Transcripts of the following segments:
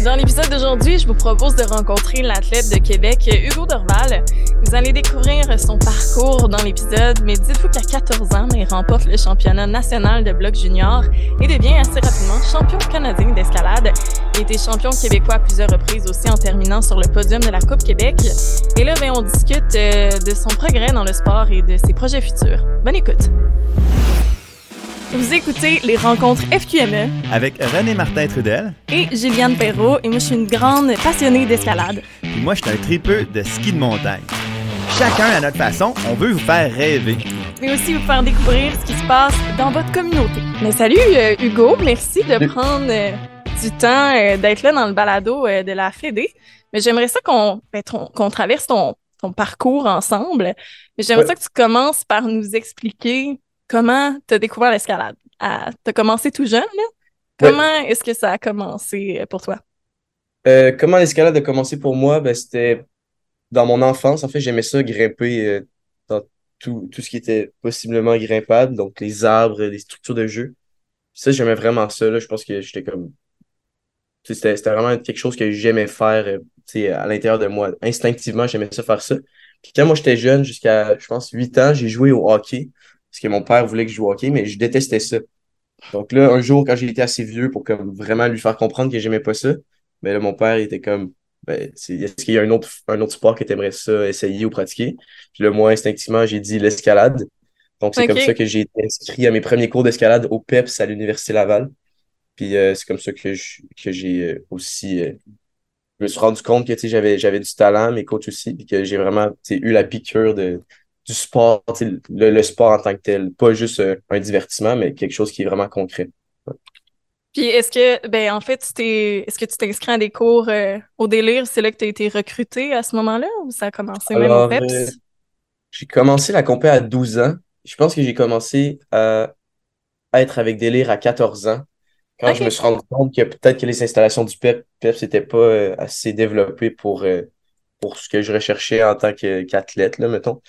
Dans l'épisode d'aujourd'hui, je vous propose de rencontrer l'athlète de Québec, Hugo Dorval. Vous allez découvrir son parcours dans l'épisode, mais dites-vous qu'à 14 ans, il remporte le championnat national de bloc junior et devient assez rapidement champion canadien d'escalade. Il été champion québécois à plusieurs reprises aussi en terminant sur le podium de la Coupe Québec. Et là, ben, on discute euh, de son progrès dans le sport et de ses projets futurs. Bonne écoute! Vous écoutez les rencontres FQME avec René Martin Trudel et Juliane Perrault. Et moi, je suis une grande passionnée d'escalade. Et moi, je suis un tripeux de ski de montagne. Chacun à notre façon, on veut vous faire rêver. Mais aussi vous faire découvrir ce qui se passe dans votre communauté. Mais salut euh, Hugo, merci de prendre euh, du temps euh, d'être là dans le balado de la Fédé. Mais j'aimerais ça qu'on ben, qu'on traverse ton, ton parcours ensemble. Mais j'aimerais ça que tu commences par nous expliquer comment tu as découvert l'escalade? Tu as commencé tout jeune, là? Comment est-ce que ça a commencé euh, pour toi? Euh, comment l'escalade a commencé pour moi? Ben, c'était dans mon enfance. En fait, j'aimais ça grimper euh, dans tout, tout ce qui était possiblement grimpable, donc les arbres, les structures de jeu. Ça, j'aimais vraiment ça. Là. Je pense que j'étais comme. C'était vraiment quelque chose que j'aimais faire à l'intérieur de moi. Instinctivement, j'aimais ça faire ça. Puis quand moi j'étais jeune, jusqu'à, je pense, 8 ans, j'ai joué au hockey parce que mon père voulait que je joue au hockey, mais je détestais ça. Donc là, un jour, quand j'ai été assez vieux pour comme vraiment lui faire comprendre que j'aimais pas ça, ben là, mon père était comme ben, est-ce qu'il y a un autre, un autre sport que tu aimerais ça essayer ou pratiquer? Puis là, moi, instinctivement, j'ai dit l'escalade. Donc, c'est comme ça que j'ai été inscrit à mes premiers cours d'escalade au PEPS à l'Université Laval. Puis euh, c'est comme ça que j'ai euh, aussi. Euh, je me suis rendu compte que j'avais, j'avais du talent, mes coachs aussi, puis que j'ai vraiment eu la piqûre de, du sport, le, sport en tant que tel, pas juste euh, un divertissement, mais quelque chose qui est vraiment concret. Puis est-ce que, ben en fait, est-ce que tu t'inscris à des cours euh, au délire? C'est là que tu as été recruté à ce moment-là ou ça a commencé même au PEPS? Euh, j'ai commencé la compé à 12 ans. Je pense que j'ai commencé à, être avec délire à 14 ans. Quand je me suis rendu compte que peut-être que les installations du PEP, PEPS n'étaient pas assez développées pour, pour ce que je recherchais en tant qu'athlète, là, mettons.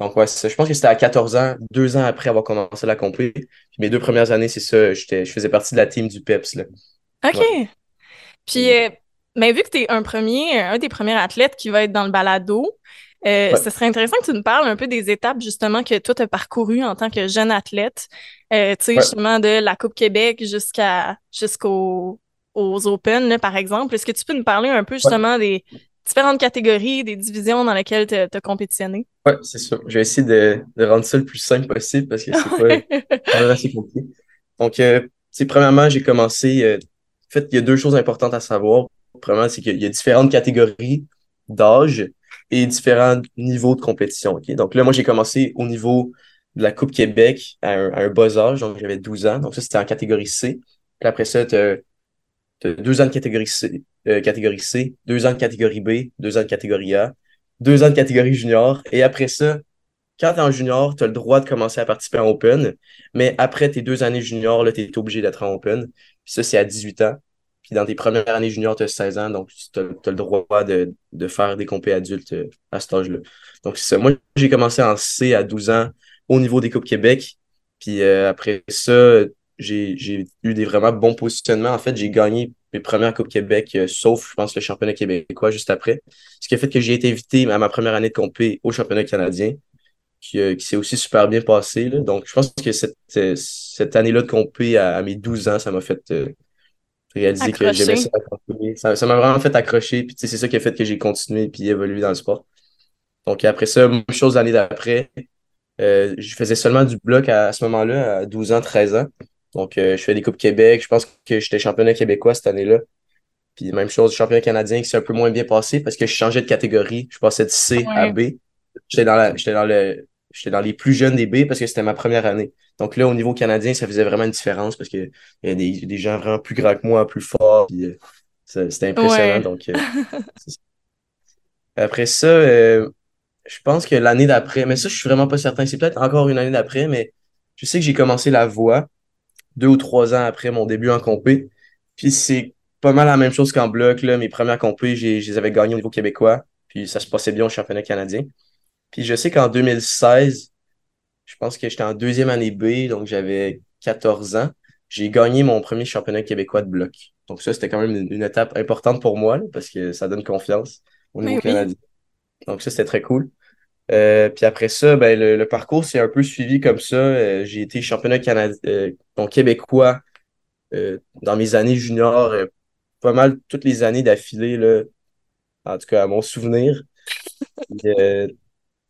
Donc, ouais, je pense que c'était à 14 ans, deux ans après avoir commencé la compé. mes deux premières années, c'est ça, je faisais partie de la team du PEPS. Là. OK. Puis, euh, mais vu que tu es un premier, un des premiers athlètes qui va être dans le balado, euh, ce serait intéressant que tu nous parles un peu des étapes justement que toi tu as parcourues en tant que jeune athlète. Euh, tu sais, justement de la Coupe Québec jusqu'à jusqu'aux aux Open, par exemple. Est-ce que tu peux nous parler un peu justement des, différentes catégories, des divisions dans lesquelles tu as compétitionné. Oui, c'est sûr. Je vais essayer de, de, rendre ça le plus simple possible parce que c'est pas assez compliqué. Donc, euh, premièrement, j'ai commencé. Euh, en fait, il y a deux choses importantes à savoir. Premièrement, c'est qu'il y a différentes catégories d'âge et différents niveaux de compétition. Donc là, moi, j'ai commencé au niveau de la Coupe Québec à un, à un bas âge, donc j'avais 12 ans. Donc ça, c'était en catégorie C. Puis après ça, tu as deux ans de catégorie C, euh, catégorie C, deux ans de catégorie B, deux ans de catégorie A, deux ans de catégorie junior. Et après ça, quand tu en junior, tu as le droit de commencer à participer en Open. Mais après tes deux années junior, tu es obligé d'être en Open. Puis ça, c'est à 18 ans. Puis dans tes premières années junior, tu as 16 ans, donc tu as, le droit de, faire des compés adultes euh, à cet âge-là. Donc c'est ça. Moi, j'ai commencé en C à 12 ans au niveau des Coupes Québec. Puis euh, après ça, j'ai eu des vraiment bons positionnements. En fait, j'ai gagné mes premières Coupes Québec, euh, sauf, je pense, le championnat québécois juste après. Ce qui a fait que j'ai été invité à ma première année de compé au championnat canadien, qui, euh, qui s'est aussi super bien passé. Là. Donc, je pense que cette, euh, cette année-là de compé à, mes 12 ans, ça m'a fait réaliser que j'aimais ça. Ça m'a vraiment fait accrocher. Puis, c'est ça qui a fait que j'ai continué et évolué dans le sport. Donc, après ça, même chose l'année d'après. je faisais seulement du bloc à, à ce moment-là, à 12 ans, 13 ans. Donc, euh, je fais des Coupes Québec. Je pense que j'étais championnat québécois cette année-là. Puis, même chose, championnat canadien qui s'est un peu moins bien passé parce que je changeais de catégorie. Je passais de C à B. J'étais dans, la, dans, le, dans les plus jeunes des B parce que c'était ma première année. Donc là, au niveau canadien, ça faisait vraiment une différence parce qu'il y a des, des, gens vraiment plus grands que moi, plus forts. Puis, euh, c'était impressionnant. Donc, euh, Après ça, je pense que l'année d'après, mais ça, je suis vraiment pas certain. C'est peut-être encore une année d'après, mais je sais que j'ai commencé la voix deux ou trois ans après mon début en compé. Puis c'est pas mal la même chose qu'en bloc. Là. Mes premières compé, je les avais gagnées au niveau québécois. Puis ça se passait bien au championnat canadien. Puis je sais qu'en 2016, je pense que j'étais en deuxième année B, donc j'avais 14 ans. j'ai gagné mon premier championnat québécois de bloc. Donc ça, c'était quand même une, étape importante pour moi parce que ça donne confiance au niveau canadien. Donc ça, c'était très cool. Euh, puis après ça, ben, le, parcours s'est un peu suivi comme ça. Euh, j'ai été championnat canadien, euh, québécois dans mes années juniors, pas mal toutes les années d'affilée, en tout cas à mon souvenir.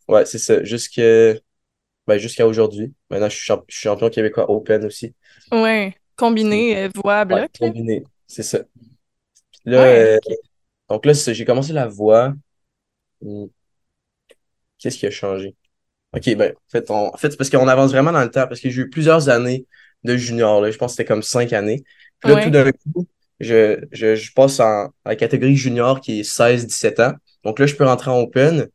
ouais, c'est ça. Jusqu'à ben, jusqu'à aujourd'hui. Maintenant, je suis, champion québécois Open aussi. Ouais, combiné, voix, bloc. combiné, c'est ça. Là, donc là, j'ai commencé la voix. Qu'est-ce qui a changé? OK, ben, en fait, en fait c'est parce qu'on avance vraiment dans le temps, parce que j'ai eu plusieurs années de junior, là. Je pense que c'était comme cinq années. Puis là, tout d'un coup, je, je, je passe en, la catégorie junior qui est 16-17 ans. Donc là, je peux rentrer en open.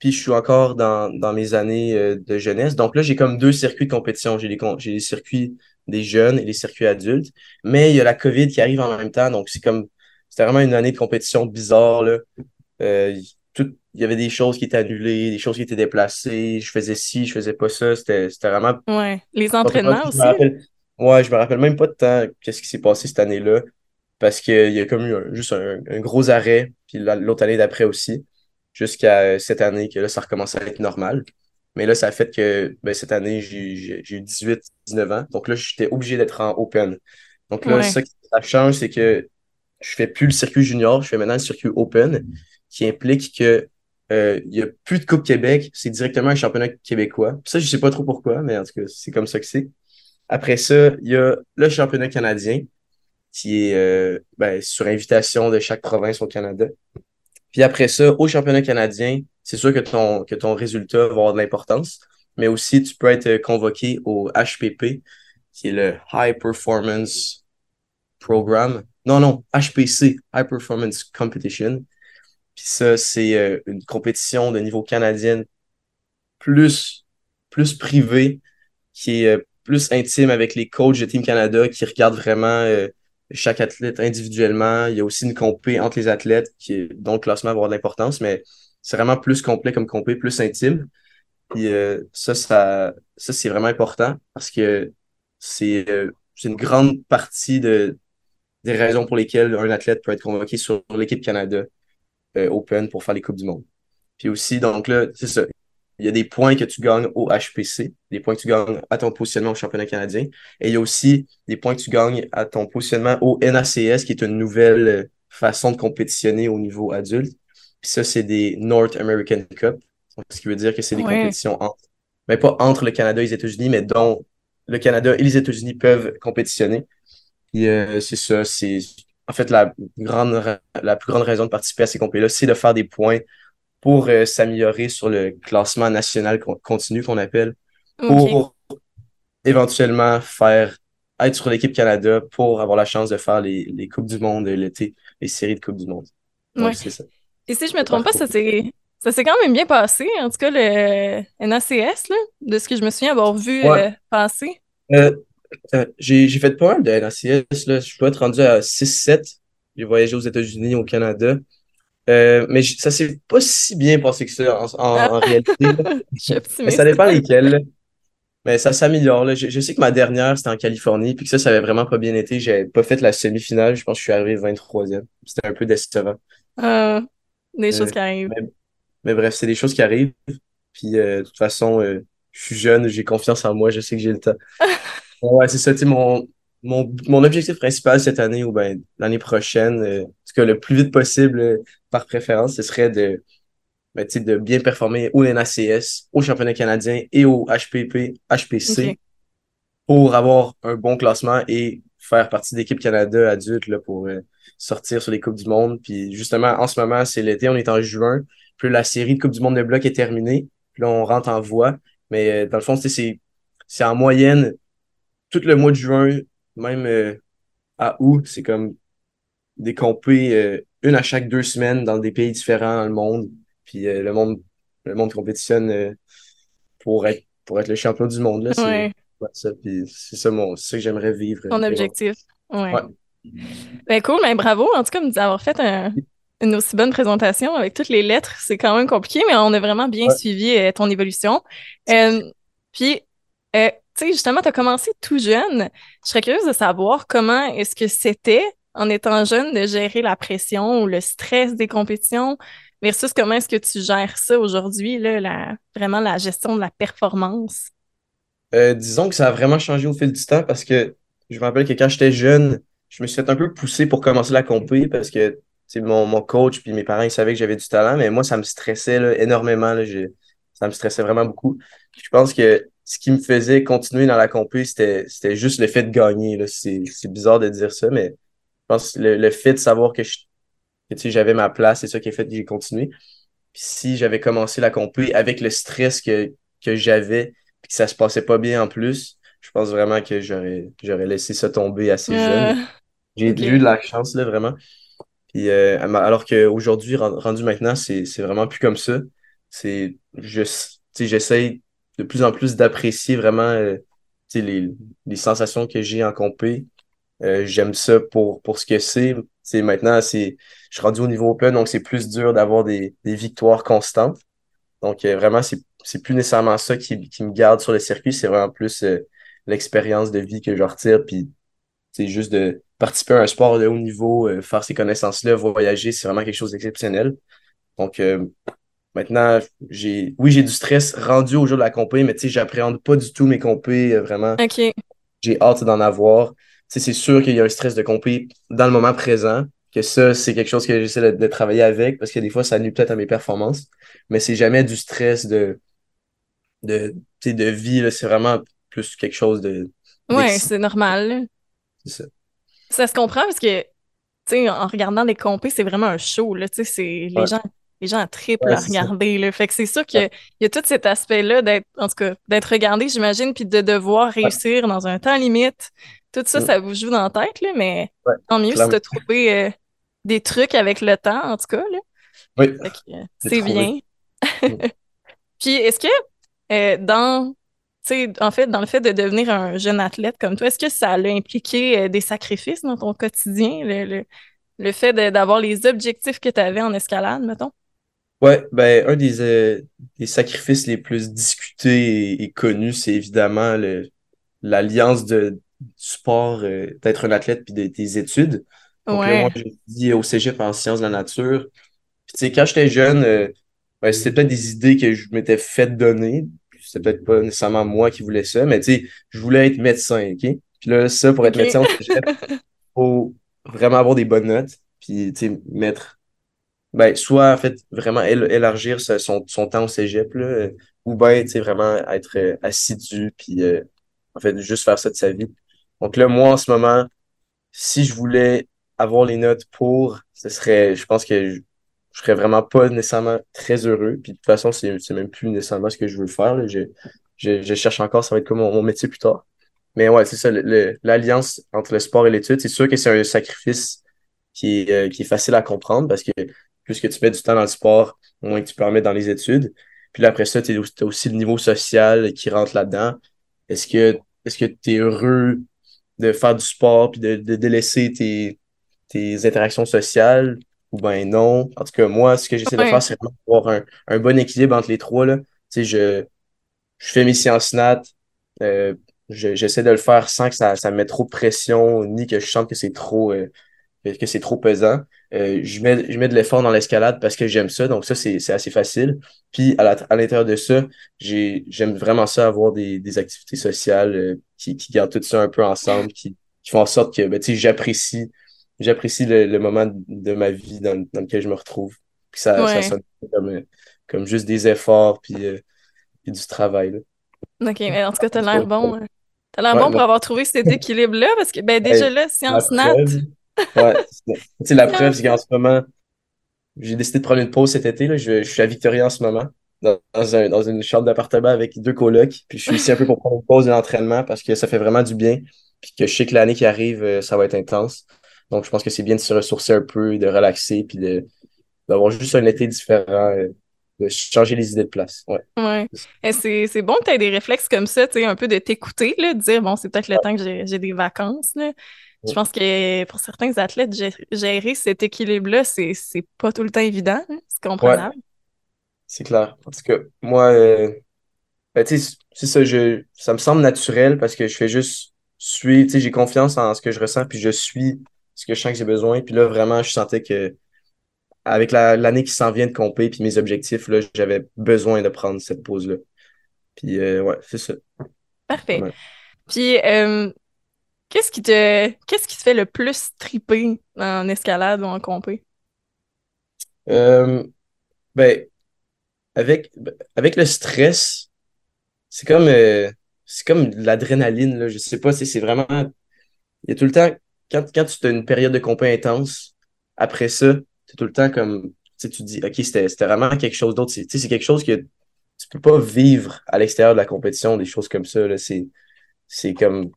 Puis je suis encore dans, dans mes années euh, de jeunesse. Donc là, j'ai comme deux circuits de compétition. J'ai les, j'ai les circuits des jeunes et les circuits adultes. Mais il y a la COVID qui arrive en même temps. Donc c'est comme c'était vraiment une année de compétition bizarre. Là. Euh, il y avait des choses qui étaient annulées, des choses qui étaient déplacées, je faisais ci, je faisais pas ça, c'était vraiment... Ouais, les entraînements aussi. Ouais, je me rappelle même pas de temps qu'est-ce qui s'est passé cette année-là, parce qu'il y a comme eu juste un, gros arrêt, puis l'autre année d'après aussi, jusqu'à cette année que là, ça recommençait à être normal. Mais là, ça a fait que ben, cette année, j'ai eu 18, 19 ans, donc là, j'étais obligé d'être en open. Donc là, ça, ça change, c'est que je fais plus le circuit junior, je fais maintenant le circuit open, qui implique que euh, n'y a plus de Coupe Québec, c'est directement un championnat québécois. ça, je sais pas trop pourquoi, mais en tout cas, c'est comme ça que c'est. Après ça, il y a le championnat canadien, qui est euh, ben, sur invitation de chaque province au Canada. Puis après ça, au championnat canadien, c'est sûr que ton, que ton résultat va avoir de l'importance, mais aussi tu peux être convoqué au HPP, qui est le High Performance Program. Non, non, HPC, High Performance Competition, puis ça, c'est euh, une compétition de niveau canadien plus, plus privée, qui est euh, plus intime avec les coachs de Team Canada qui regardent vraiment euh, chaque athlète individuellement. Il y a aussi une compé entre les athlètes qui, dont le classement va avoir de l'importance, mais c'est vraiment plus complet comme compé, plus intime. Puis ça, ça, ça c'est vraiment important parce que c'est une grande partie de, des raisons pour lesquelles un athlète peut être convoqué sur l'équipe Canada. Euh, open pour faire les Coupes du Monde. Puis aussi, donc là, c'est ça. Il y a des points que tu gagnes au HPC, des points que tu gagnes à ton positionnement au championnat canadien. Et il y a aussi des points que tu gagnes à ton positionnement au NACS, qui est une nouvelle façon de compétitionner au niveau adulte. Puis ça, c'est des North American Cup. Ce qui veut dire que c'est des compétitions entre, mais pas entre le Canada et les États-Unis, mais dont le Canada et les États-Unis peuvent compétitionner. Euh, c'est ça, c'est en fait, la, grande, la plus grande raison de participer à ces compétitions-là, c'est de faire des points pour euh, s'améliorer sur le classement national continu qu'on appelle, pour éventuellement faire être sur l'équipe Canada pour avoir la chance de faire les, les Coupes du Monde l'été, les séries de Coupes du Monde. Donc, ça. Et si je me trompe pas, ça s'est ça s'est quand même bien passé, en tout cas le NACS, là, de ce que je me souviens avoir vu euh, passer. Euh, j'ai fait pas mal de NACS. Là. Je dois être rendu à 6-7. J'ai voyagé aux États-Unis, au Canada. Euh, mais ça s'est pas si bien passé que ça en, en, réalité. mais ça dépend lesquels. Mais ça s'améliore. Je, je, sais que ma dernière, c'était en Californie, puis que ça, ça avait vraiment pas bien été. J'avais pas fait la semi-finale. Je pense que je suis arrivé 23e. C'était un peu décevant. Euh, des choses qui arrivent. Mais, bref, c'est des choses qui arrivent. Puis de toute façon, je suis jeune, j'ai confiance en moi, je sais que j'ai le temps. Ouais, c'est ça. Mon, mon, mon objectif principal cette année ou ben, l'année prochaine, euh, en tout cas le plus vite possible euh, par préférence, ce serait de, ben, de bien performer au NACS, au championnat canadien et au HPP, HPC pour avoir un bon classement et faire partie d'équipe Canada adulte là, pour euh, sortir sur les Coupes du Monde. Puis justement, en ce moment, c'est l'été, on est en juin. Puis la série de Coupe du Monde de bloc est terminée. Puis là, on rentre en voie. Mais dans le fond, c'est en moyenne tout le mois de juin, même euh, à août, c'est comme des compés, euh, une à chaque deux semaines dans des pays différents dans le monde. Puis euh, le monde le monde compétitionne pour être pour être le champion du monde. C'est ça, c'est ça, mon, ça que j'aimerais vivre. Mon objectif. Ouais. Ben cool, mais bravo en tout cas d'avoir fait une aussi bonne présentation avec toutes les lettres. C'est quand même compliqué, mais on a vraiment bien suivi ton évolution. puis tu sais, justement, tu as commencé tout jeune. Je serais curieuse de savoir comment est-ce que c'était, en étant jeune, de gérer la pression ou le stress des compétitions versus comment est-ce que tu gères ça aujourd'hui, vraiment la gestion de la performance? Euh, disons que ça a vraiment changé au fil du temps parce que je me rappelle que quand j'étais jeune, je me suis fait un peu pousser pour commencer la compé parce que mon, mon coach puis mes parents ils savaient que j'avais du talent, mais moi, ça me stressait là, énormément. Là, ça me stressait vraiment beaucoup. Je pense que ce qui me faisait continuer dans la compé, c'était, c'était juste le fait de gagner. C'est, c'est bizarre de dire ça, mais je pense que le, le fait de savoir que, je, que j'avais ma place, c'est ça qui a fait que j'ai continué. Puis si j'avais commencé la compé avec le stress que, que j'avais, puis que ça se passait pas bien en plus, je pense vraiment que j'aurais, j'aurais laissé ça tomber assez jeune. J'ai eu de la chance, là, vraiment. Puis, euh, alors qu'aujourd'hui, rendu maintenant, c'est, c'est vraiment plus comme ça. C'est, je, j'essaye de plus en plus d'apprécier vraiment euh, les, les sensations que j'ai en compé. Euh, j'aime ça pour, pour ce que c'est. Maintenant, c'est, je suis rendu au niveau open, donc c'est plus dur d'avoir des, des victoires constantes. Donc, euh, vraiment, c'est, plus nécessairement ça qui, qui me garde sur le circuit, c'est vraiment plus l'expérience de vie que je retire. Puis, c'est juste de participer à un sport de haut niveau, faire ces connaissances-là, voyager, c'est vraiment quelque chose d'exceptionnel. Donc, Maintenant, j'ai oui, j'ai du stress rendu au jour de la compé, mais tu sais, j'appréhende pas du tout mes compés, euh, vraiment. OK. J'ai hâte d'en avoir. Tu sais, c'est sûr qu'il y a un stress de compé dans le moment présent, que ça, c'est quelque chose que j'essaie de, travailler avec, parce que des fois, ça nuit peut-être à mes performances, mais c'est jamais du stress de, de, de vie, c'est vraiment plus quelque chose de... Ouais, c'est normal. C'est ça. Ça se comprend parce que, tu sais, en regardant des compés, c'est vraiment un show, là, tu sais, c'est... Les gens les gens triplent à regarder. Là. Fait que c'est sûr qu'il y a tout cet aspect-là d'être, en tout cas, d'être regardé, j'imagine, puis de devoir réussir dans un temps limite. Tout ça, ça vous joue dans la tête, là, mais tant mieux si tu as trouvé euh, des trucs avec le temps, en tout cas. Là. Oui. Euh, c'est bien. puis est-ce que euh, dans en fait, dans le fait de devenir un jeune athlète comme toi, est-ce que ça a impliqué des sacrifices dans ton quotidien, le, le fait d'avoir les objectifs que tu avais en escalade, mettons? Ouais, ben, un des, euh, des sacrifices les plus discutés et, connus, c'est évidemment l'alliance de, du sport, euh, d'être un athlète puis de tes études. Donc là, moi, j'ai étudié au cégep en sciences de la nature. Puis, tu sais, quand j'étais jeune, euh, ben, c'était peut-être des idées que je m'étais fait donner. C'était peut-être pas nécessairement moi qui voulais ça, mais tu sais, je voulais être médecin, OK? Puis là, ça, pour être médecin au cégep, faut vraiment avoir des bonnes notes. Puis, tu sais, mettre ben, soit en fait vraiment élargir son, son temps au cégep, là, euh, ou sais, vraiment être euh, assidu, puis euh, en fait juste faire ça de sa vie. Donc là, moi en ce moment, si je voulais avoir les notes pour, ce serait, je pense que je, je serais vraiment pas nécessairement très heureux. Puis de toute façon, c'est même plus nécessairement ce que je veux faire. Là. Je, je, je cherche encore, ça va être comme mon, métier plus tard. Mais ouais, c'est ça, l'alliance entre le sport et l'étude, c'est sûr que c'est un sacrifice qui est, qui est facile à comprendre parce que plus que tu mets du temps dans le sport, moins que tu peux en mettre dans les études. Puis après ça, tu as aussi le niveau social qui rentre là-dedans. Est-ce que est-ce que tu es heureux de faire du sport puis de, de délaisser tes, tes interactions sociales? Ou ben non? En tout cas, moi, ce que j'essaie de faire, c'est avoir un, un, bon équilibre entre les trois. Là. Tu sais, je, je fais mes sciences nat, euh, j'essaie de le faire sans que ça, ça me mette trop de pression, ni que je sente que c'est trop, euh, que c'est trop pesant. Euh, je, mets, je mets de l'effort dans l'escalade parce que j'aime ça, donc ça, c'est assez facile. Puis à l'intérieur de ça, j'aime vraiment ça, avoir des, des activités sociales euh, qui, qui gardent tout ça un peu ensemble, qui, qui font en sorte que ben, j'apprécie j'apprécie le, le, moment de ma vie dans, dans, lequel je me retrouve. Puis ça, ça sonne comme, comme juste des efforts puis, euh, puis du travail. Là. OK, mais en tout cas, t'as l'air bon. Hein. T'as l'air bon pour avoir trouvé cet équilibre-là, parce que ben déjà là, science nat, ouais. Tu la preuve, c'est qu'en ce moment, j'ai décidé de prendre une pause cet été. Là. Je, je suis à Victoria en ce moment, dans, un, dans une chambre d'appartement avec deux colocs. Puis je suis ici un peu pour prendre une pause de l'entraînement parce que ça fait vraiment du bien. Puis que je sais que l'année qui arrive, euh, ça va être intense. Donc je pense que c'est bien de se ressourcer un peu, de relaxer, puis de d'avoir juste un été différent. Euh, de changer les idées de place. Ouais. ouais. C'est bon que tu aies des réflexes comme ça, tu sais, un peu de t'écouter, de dire, bon, c'est peut-être le temps que j'ai des vacances. Là. Je pense que pour certains athlètes, gérer cet équilibre-là, c'est pas tout le temps évident. Hein, c'est comprenable. C'est clair. Parce que moi, euh, Ben, tu sais, c'est ça, je, ça me semble naturel parce que je fais juste suivre, tu sais, j'ai confiance en ce que je ressens, puis je suis ce que je sens que j'ai besoin. Puis là, vraiment, je sentais que avec l'année qui s'en vient de compé, puis mes objectifs, là, j'avais besoin de prendre cette pause-là. Puis euh, ouais, c'est ça. Parfait. Puis euh, qu'est-ce qui te qu'est-ce qui te fait le plus triper en escalade ou en compé? Euh, ben, avec, avec le stress, c'est comme c'est comme l'adrénaline, là. Je sais pas, c'est vraiment. Il y a tout le temps. Quand, quand tu as une période de compé intense, après ça, c'est tout le temps comme. Tu te dis, OK, c'était vraiment quelque chose d'autre. C'est quelque chose que tu peux pas vivre à l'extérieur de la compétition, des choses comme ça. C'est comme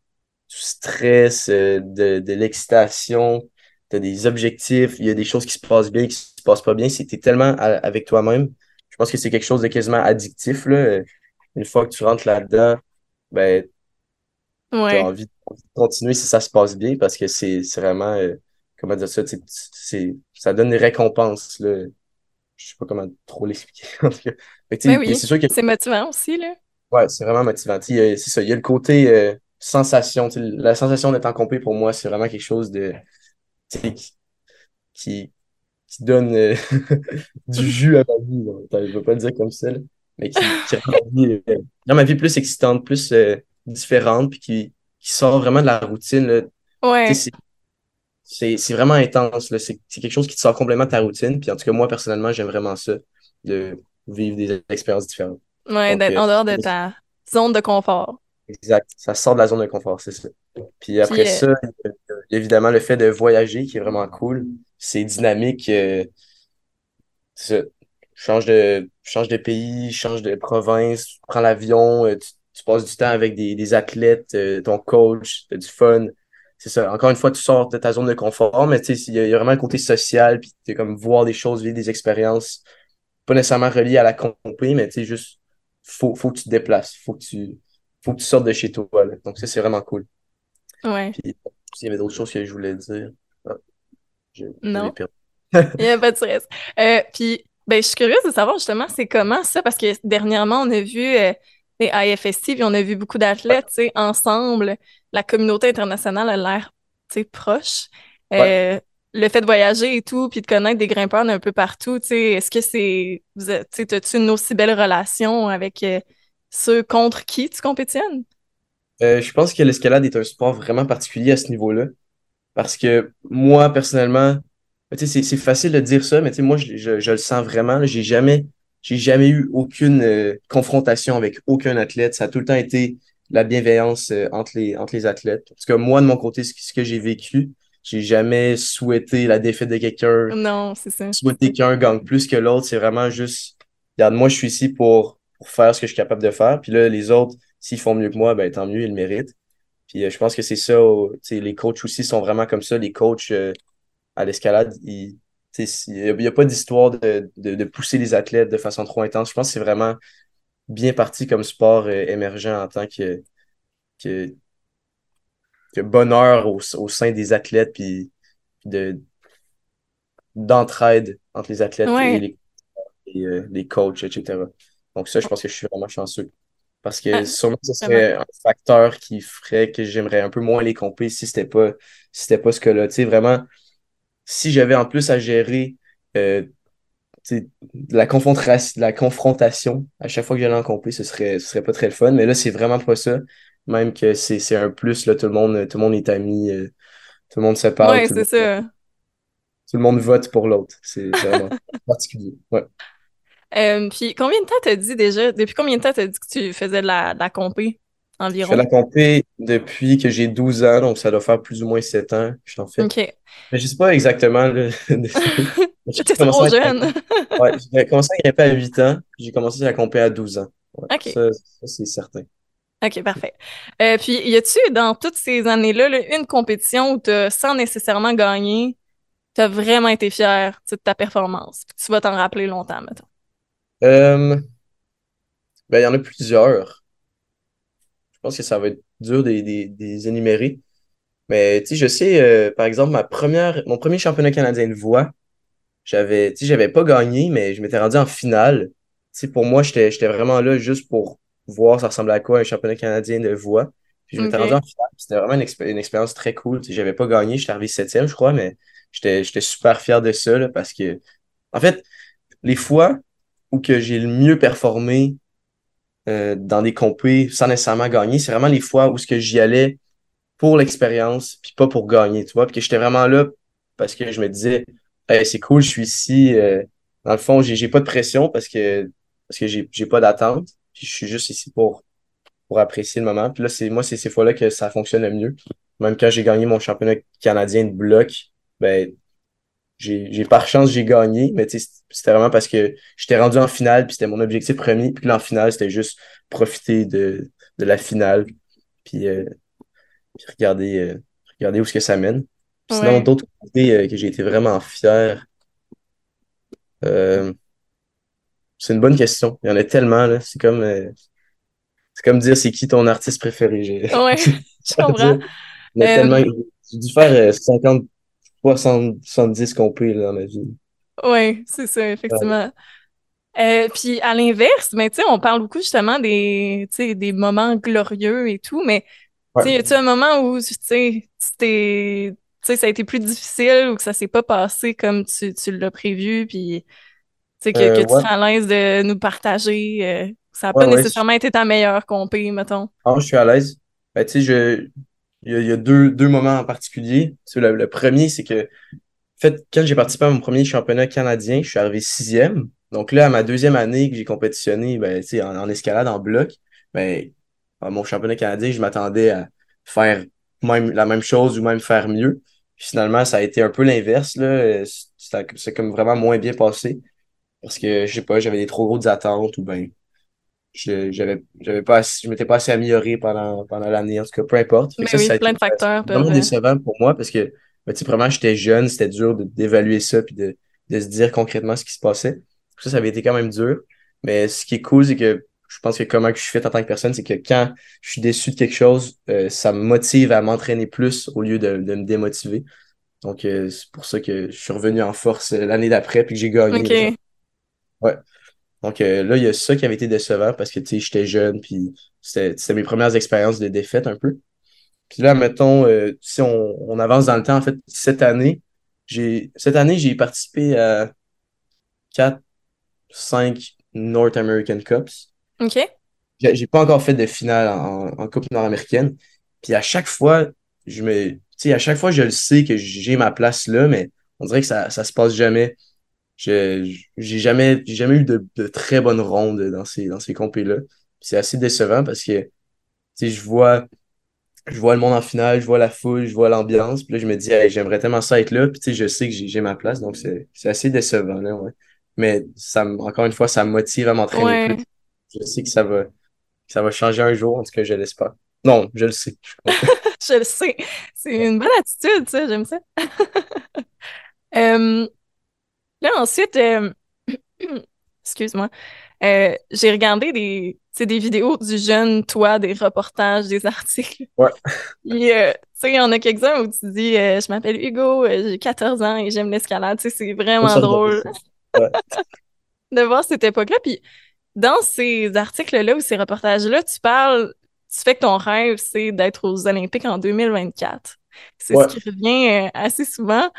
stress, euh, de, de l'excitation, tu as des objectifs, il y a des choses qui se passent bien, qui se passent pas bien. C'était tellement avec toi-même. Je pense que c'est quelque chose de quasiment addictif. Là. Une fois que tu rentres là-dedans, ben, tu as envie de continuer si ça se passe bien parce que c'est vraiment. Euh, comment dire ça, c'est, ça donne des récompenses. Là. Je sais pas comment trop l'expliquer. Oui, c'est sûr que... C'est motivant aussi, là. Ouais, c'est vraiment motivant. C'est ça. Il y a le côté euh, sensation. La sensation d'être en compé, pour moi, c'est vraiment quelque chose de qui, qui, donne euh, du jus à ma vie. Je ne veux pas le dire comme ça, mais qui, qui rend, ma vie, euh, ma vie plus excitante, plus différente, puis qui, qui sort vraiment de la routine. Là. Ouais c'est vraiment intense. C'est quelque chose qui te sort complètement de ta routine. Puis en tout cas, moi, personnellement, j'aime vraiment ça, de vivre des expériences différentes. Ouais, d'être en euh, dehors de ta zone de confort. Exact. Ça sort de la zone de confort, c'est ça. Puis après euh, ça, évidemment, le fait de voyager qui est vraiment cool. C'est dynamique. Euh, change de, change de pays, change de province, tu prends l'avion, tu, passes du temps avec des, des athlètes, ton coach, tu as du fun c'est ça. Encore une fois, tu sors de ta zone de confort, mais tu sais, il y, a vraiment un côté social, puis tu comme voir des choses, vivre des expériences, pas nécessairement reliées à la compé, mais tu sais, juste, faut, faut que tu te déplaces, faut que tu, faut que tu sortes de chez toi. Donc, ça, c'est vraiment cool. Ouais. Puis, il y avait d'autres choses que je voulais dire. Ah, non. il n'y a pas de stress. Euh, puis, ben, je suis curieuse de savoir justement, c'est comment ça, parce que dernièrement, on a vu euh, les IFST, puis on a vu beaucoup d'athlètes, tu sais, ensemble la communauté internationale a l'air proche. Euh, le fait de voyager et tout, puis de connaître des grimpeurs d'un peu partout, est-ce que c'est. As-tu une aussi belle relation avec euh, ceux contre qui tu compétitionnes? Euh, je pense que l'escalade est un sport vraiment particulier à ce niveau-là. Parce que moi, personnellement, c'est facile de dire ça, mais moi, je, je, le sens vraiment. J'ai jamais, jamais eu aucune confrontation avec aucun athlète. Ça a tout le temps été la bienveillance euh, entre, les, entre les athlètes. Parce que moi, de mon côté, ce, que j'ai vécu, j'ai jamais souhaité la défaite de quelqu'un. Non, c'est ça. Souhaiter qu'un gagne plus que l'autre. C'est vraiment juste, regarde, moi, je suis ici pour, pour faire ce que je suis capable de faire. Puis là, les autres, s'ils font mieux que moi, ben tant mieux, ils le méritent. Puis euh, je pense que c'est ça, les coachs aussi sont vraiment comme ça. Les coachs euh, à l'escalade, il n'y a, pas d'histoire de, de, de, pousser les athlètes de façon trop intense. Je pense que c'est vraiment bien parti comme sport euh, émergent en tant que, que, que bonheur au, au, sein des athlètes puis de d'entraide entre les athlètes et, les, euh, les, coachs, etc. Donc ça, je pense que je suis vraiment chanceux. Parce que ah, sûrement, ce serait un facteur qui ferait que j'aimerais un peu moins les compter si c'était pas, si pas ce cas-là. Tu sais, vraiment, si j'avais en plus à gérer euh, la confrontation, la confrontation à chaque fois que j'allais en compé, ce serait, ce serait pas très le fun. Mais là, c'est vraiment pas ça. Même que c'est un plus, là, tout le monde, tout le monde est ami, euh, tout le monde se parle. Ouais, c'est ça. Tout le monde vote pour l'autre. C'est vraiment particulier. Ouais. Euh, puis combien de temps t'as dit déjà, depuis combien de temps t'as dit que tu faisais de la, de la compé environ? Je fais la compé depuis que j'ai 12 ans, donc ça doit faire plus ou moins 7 ans que je t'en fais. OK. Mais je sais pas exactement. J'étais trop jeune. ouais, j'ai commencé à grimper à 8 ans, j'ai commencé à compter à 12 ans. OK. Ça, c'est certain. OK, parfait. Euh, puis, y a-tu, dans toutes ces années-là, une compétition où tu sans nécessairement gagner, tu as vraiment été fier de ta performance? tu vas t'en rappeler longtemps, maintenant. Euh, ben, il y en a plusieurs. Je pense que ça va être dur de les énumérer. Mais, tu sais, je sais, euh, par exemple, ma première, mon premier championnat canadien de voix, j'avais, tu sais, j'avais pas gagné, mais je m'étais rendu en finale. Tu sais, pour moi, j'étais, j'étais vraiment là juste pour voir ça ressemblait à quoi un championnat canadien de voix. Puis je m'étais rendu en finale. C'était vraiment une, expé- une expérience très cool. Tu sais, J'avais pas gagné, j'étais arrivé septième, je crois, mais j'étais j'étais super fier de ça là, parce que, en fait, les fois où que j'ai le mieux performé euh, dans des compés sans nécessairement gagner, c'est vraiment les fois où ce que j'y allais pour l'expérience, puis pas pour gagner, tu vois, puis que j'étais vraiment là parce que je me disais, Hey, c'est cool, je suis ici. euh, dans le fond, j'ai pas de pression parce que parce que j'ai pas d'attente, puis je suis juste ici pour pour apprécier le moment. Puis là, c'est moi, c'est ces fois-là que ça fonctionne le mieux. Même quand j'ai gagné mon championnat canadien de bloc, ben j'ai j'ai par chance j'ai gagné, mais c'était vraiment parce que j'étais rendu en finale, puis c'était mon objectif premier. Puis là, en finale, c'était juste profiter de, de la finale, puis, euh, puis regarder, euh, regarder où ce que ça mène. Puis Sinon, Ouais. d'autres côtés euh, que j'ai été vraiment fier. euh, c'est une bonne question. Il y en a tellement, là. C'est comme, euh, c'est comme dire c'est qui ton artiste préféré. J'ai Ouais, je comprends. Euh. J'ai dû faire euh, 50, 60, 70 compés là, dans ma vie. Oui, c'est ça, effectivement. Euh, puis à l'inverse, sais, on parle beaucoup justement des, des moments glorieux et tout, mais Ouais. y a-tu un moment où, ça a été plus difficile ou que ça s'est pas passé comme tu, tu l'as prévu, puis que, Euh, que tu ouais. seras à l'aise de nous partager, euh, ça n'a pas nécessairement été ta meilleure compé, mettons? Ah, je suis à l'aise. Ben, tu sais, je... il y a, deux, deux moments en particulier. Le, le premier, c'est que, en fait, quand j'ai participé à mon premier championnat canadien, je suis arrivé sixième. Donc là, à ma deuxième année que j'ai compétitionné, ben, en, en escalade, en bloc, ben, à mon championnat canadien, je m'attendais à faire la même chose ou même faire mieux. Puis finalement, ça a été un peu l'inverse, c'est comme vraiment moins bien passé. Parce que, je sais pas, j'avais des trop grosses attentes ou ben, je j'avais j'avais pas assez- je m'étais pas assez amélioré pendant pendant l'année en tout cas peu importe Mais ça, oui, ça plein de facteurs vraiment décevant pour moi parce que ben, tu sais vraiment j'étais jeune c'était dur d'évaluer ça puis de, de se dire concrètement ce qui se passait ça ça avait été quand même dur mais ce qui est cool c'est que je pense que comment que je suis fait en tant que personne c'est que quand je suis déçu de quelque chose euh, ça me motive à m'entraîner plus au lieu de, de me démotiver donc euh, c'est pour ça que je suis revenu en force euh, l'année d'après puis que j'ai gagné Ok. genre. Ouais. Donc euh, là, il y a ça qui avait été décevant parce que tu sais, j'étais jeune, puis c'était mes premières expériences de défaite un peu. Puis là, mettons, euh, si on, on avance dans le temps, en fait, cette année, j'ai cette année, j'ai participé à 4, 5 North American Cups. OK. J'ai j'ai pas encore fait de finale en, en Coupe nord-américaine. Puis à chaque fois, je me, tu sais, à chaque fois, je le sais que j'ai ma place là, mais on dirait que ça, ça se passe jamais. J'ai jamais, jamais eu de, de très bonnes rondes dans ces, dans ces compés-là. C'est assez décevant parce que, je vois, je vois le monde en finale, je vois la foule, je vois l'ambiance. Puis là, je me dis, Hey, j'aimerais tellement ça être là. Puis, je sais que j'ai ma place. Donc, c'est assez décevant, là, ouais. Mais ça, encore une fois, ça me motive à m'entraîner Ouais. plus. Je sais que ça va, que ça va changer un jour. En tout cas, je l'espère. Non, je le sais. Je le sais. C'est une bonne attitude, ça, j'aime ça. Euh, là, ensuite, euh, excuse-moi, euh, j'ai regardé des, des vidéos du jeune toi, des reportages, des articles. Ouais. Puis, euh, tu sais, il y en a quelques-uns où tu dis Je m'appelle Hugo, j'ai 14 ans et j'aime l'escalade. Tu sais, c'est vraiment Ça, drôle Ouais. de voir cette époque-là. Puis, dans ces articles-là ou ces reportages-là, tu parles, tu fais que ton rêve, c'est d'être aux Olympiques en 2024. C'est Ouais. ce qui revient assez souvent.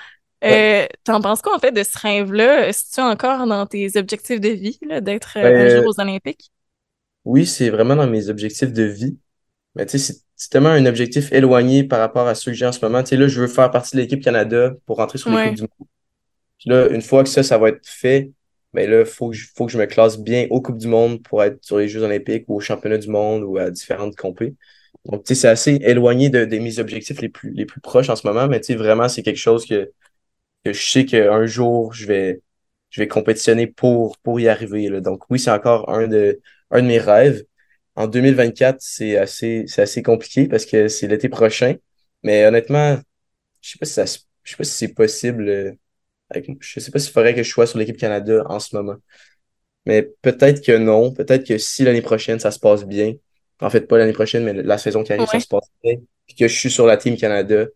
Euh, t'en penses quoi, en fait, de ce rêve-là? Est-ce que tu encore dans tes objectifs de vie, d'être euh, Ben, un jour aux Olympiques? Oui, c'est vraiment dans mes objectifs de vie. Mais tu sais, c'est- tellement un objectif éloigné par rapport à ceux que j'ai en ce moment. Tu sais, là, je veux faire partie de l'équipe Canada pour rentrer sur les Ouais. Coupes du Monde. Puis là, une fois que ça, ça va être fait, ben là, il faut que je, faut que je me classe bien aux Coupes du Monde pour être sur les Jeux Olympiques ou aux Championnats du Monde ou à différentes compés. Donc, tu sais, c'est assez éloigné de, de mes objectifs les plus, les plus proches en ce moment, mais tu sais, vraiment, c'est quelque chose que, que je sais qu'un jour, je vais, je vais compétitionner pour, pour y arriver, là. Donc, oui, c'est encore un de, un de mes rêves. En 2024, c'est assez, c'est assez compliqué parce que c'est l'été prochain. Mais honnêtement, je sais pas si ça, se- je sais pas si c'est possible. euh, avec- je sais pas s'il faudrait que je sois sur l'équipe Canada en ce moment. Mais peut-être que non. Peut-être que si l'année prochaine, ça se passe bien. En fait, pas l'année prochaine, mais la saison qui arrive, ça se passe bien. Puis que je suis sur la Team Canada.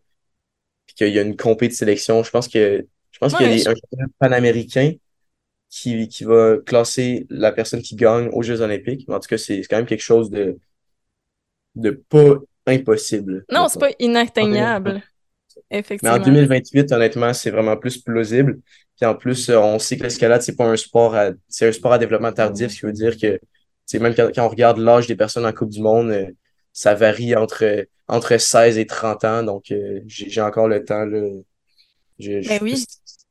Puis qu'il y a une compé de sélection. Je pense que, je pense qu'il y a des, je- un panaméricain qui, qui va classer la personne qui gagne aux Jeux Olympiques. En tout cas, c'est quand même quelque chose de, de pas impossible. Non, c'est pas inatteignable. Effectivement. Mais en 2028, honnêtement, c'est vraiment plus plausible. Puis en plus, on sait que l'escalade, c'est pas un sport à, c'est un sport à développement tardif, ce qui veut dire que, même quand, quand on regarde l'âge des personnes en Coupe du Monde, euh, ça varie entre, entre 16 et 30 ans. Donc, euh, j'ai encore le temps, là. Je, ben oui.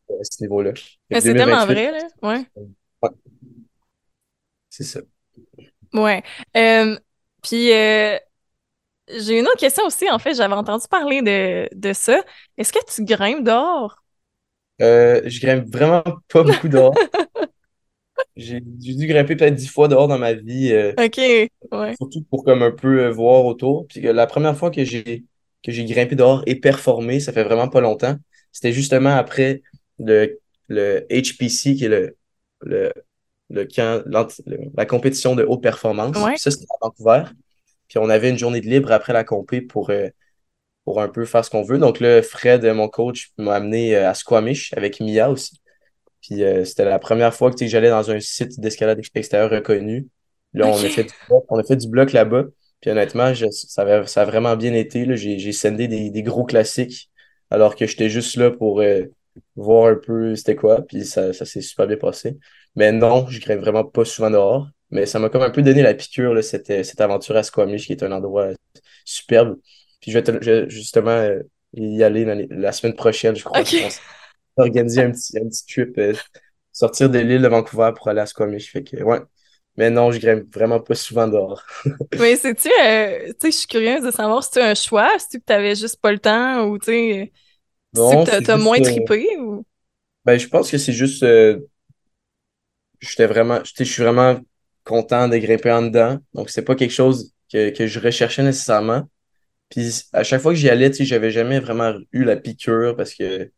à ce niveau-là. Mais c'est tellement vrai, là. Ouais. ouais. C'est ça. Ouais. Euh, puis, euh, j'ai une autre question aussi. En fait, j'avais entendu parler de, de ça. Est-ce que tu grimpes dehors? Euh, je grimpe vraiment pas beaucoup dehors. J'ai dû grimper peut-être dix fois dehors dans ma vie. Euh, OK, ouais. Surtout pour comme un peu euh, voir autour. Puis la première fois que j'ai que j'ai grimpé dehors et performé, ça fait vraiment pas longtemps. C'était justement après le, le HPC, qui est le, le, le camp, la compétition de haute performance. Ça, c'était à Vancouver. Puis on avait une journée de libre après la compé pour, euh, pour un peu faire ce qu'on veut. Donc là, Fred, mon coach, m'a amené à Squamish avec Mia aussi. Puis euh, c'était la première fois que j'allais dans un site d'escalade extérieure reconnu. Là, on, a fait du bloc, on a fait du bloc là-bas. Puis honnêtement, ça, ça, a vraiment bien été. J'ai scindé des, des, gros classiques alors que j'étais juste là pour euh, voir un peu c'était quoi. Puis ça, ça s'est super bien passé. Mais non, je grimpe vraiment pas souvent dehors. Mais ça m'a comme un peu donné la piqûre, là, cette, cette aventure à Squamish, qui est un endroit superbe. Puis je vais, justement euh, y aller la semaine prochaine, je crois organiser un petit, un petit trip, euh, sortir de l'île de Vancouver pour aller à Squamish. Fait que, ouais. Mais non, je grimpe vraiment pas souvent dehors. Mais c'est-tu, euh, tu sais, je suis curieuse de savoir si tu un choix, si tu avais juste pas le temps ou, tu sais, si tu as, moins euh, trippé ou? Ben, je pense que c'est juste. J'étais vraiment. Je suis vraiment content de grimper en dedans. Donc, c'est pas quelque chose que, que je recherchais nécessairement. Puis, à chaque fois que j'y allais, tu sais, j'avais jamais vraiment eu la piqûre parce que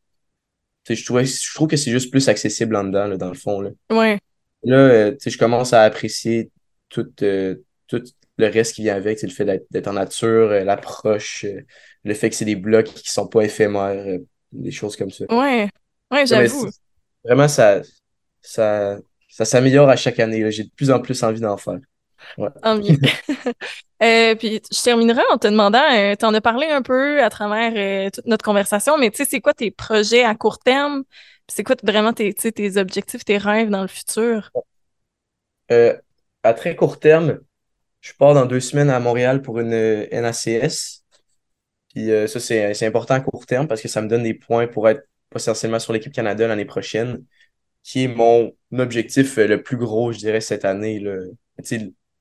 je, trouve, je trouve que c'est juste plus accessible en dedans, là, dans le fond. Là, ouais. là euh, je commence à apprécier tout, euh, tout le reste qui vient avec, le fait d'être en nature, euh, l'approche, le fait que c'est des blocs qui sont pas éphémères, des choses comme ça. Ouais, ouais, j'avoue. Vraiment, ça, ça, ça s'améliore à chaque année. J'ai de plus en plus envie d'en faire. Ouais. Euh, puis je terminerai en te demandant, euh, tu en as parlé un peu à travers euh, toute notre conversation, mais tu sais, c'est quoi tes projets à court terme? C'est quoi vraiment tes, tes objectifs, tes rêves dans le futur? à très court terme, je pars dans deux semaines à Montréal pour une NACS. Puis ça, c'est important à court terme parce que ça me donne des points pour être potentiellement sur l'équipe Canada l'année prochaine, qui est mon objectif le plus gros, je dirais, cette année. Là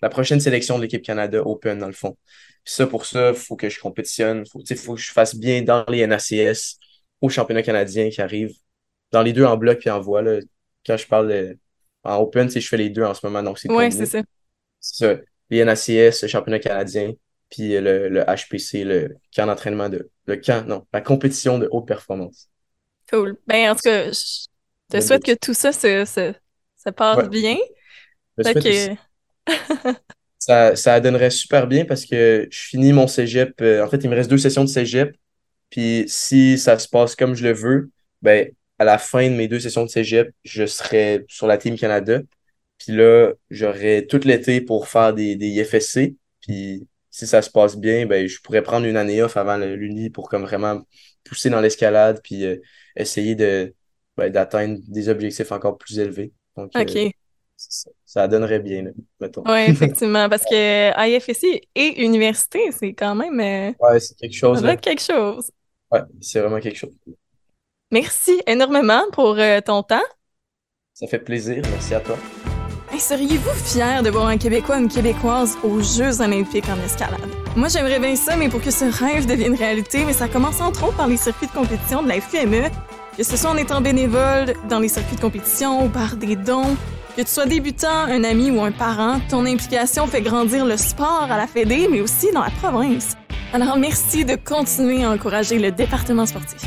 la prochaine sélection de l'équipe Canada Open, dans le fond. Puis ça, pour ça, il faut que je compétitionne. Il faut, que je fasse bien dans les NACS, au championnat canadien qui arrive, dans les deux en bloc puis en voie. Là. Quand je parle en Open, je fais les deux en ce moment. Donc c'est Oui, c'est ça. C'est ça. Les NACS, le championnat canadien, puis le, le HPC, le camp d'entraînement de. Le camp, non, la compétition de haute performance. Cool. Ben, en tout cas, je te souhaite que tout ça se, se, passe bien. Je ça, ça donnerait super bien parce que je finis mon cégep. Euh, en fait, il me reste deux sessions de cégep. Puis si ça se passe comme je le veux, ben, à la fin de mes deux sessions de cégep, je serai sur la Team Canada. Puis là, j'aurai tout l'été pour faire des, des IFSC. Puis si ça se passe bien, ben, je pourrais prendre une année off avant l'Uni pour comme vraiment pousser dans l'escalade puis euh, essayer de ben, d'atteindre des objectifs encore plus élevés. Euh, ça, donnerait bien, mettons. Oui, effectivement, parce que IFSC et université, c'est quand même. Euh, ouais, c'est quelque chose. Ça quelque chose. Ouais, c'est vraiment quelque chose. Merci énormément pour euh, ton temps. Ça fait plaisir. Merci à toi. Seriez-vous fier de voir un Québécois ou une Québécoise aux Jeux olympiques en escalade? Moi, j'aimerais bien ça, mais pour que ce rêve devienne réalité, mais ça commence entre autres par les circuits de compétition de la FUME, que ce soit en étant bénévole dans les circuits de compétition ou par des dons, que tu sois débutant, un ami ou un parent, ton implication fait grandir le sport à la Fédé, mais aussi dans la province. Alors merci de continuer à encourager le département sportif.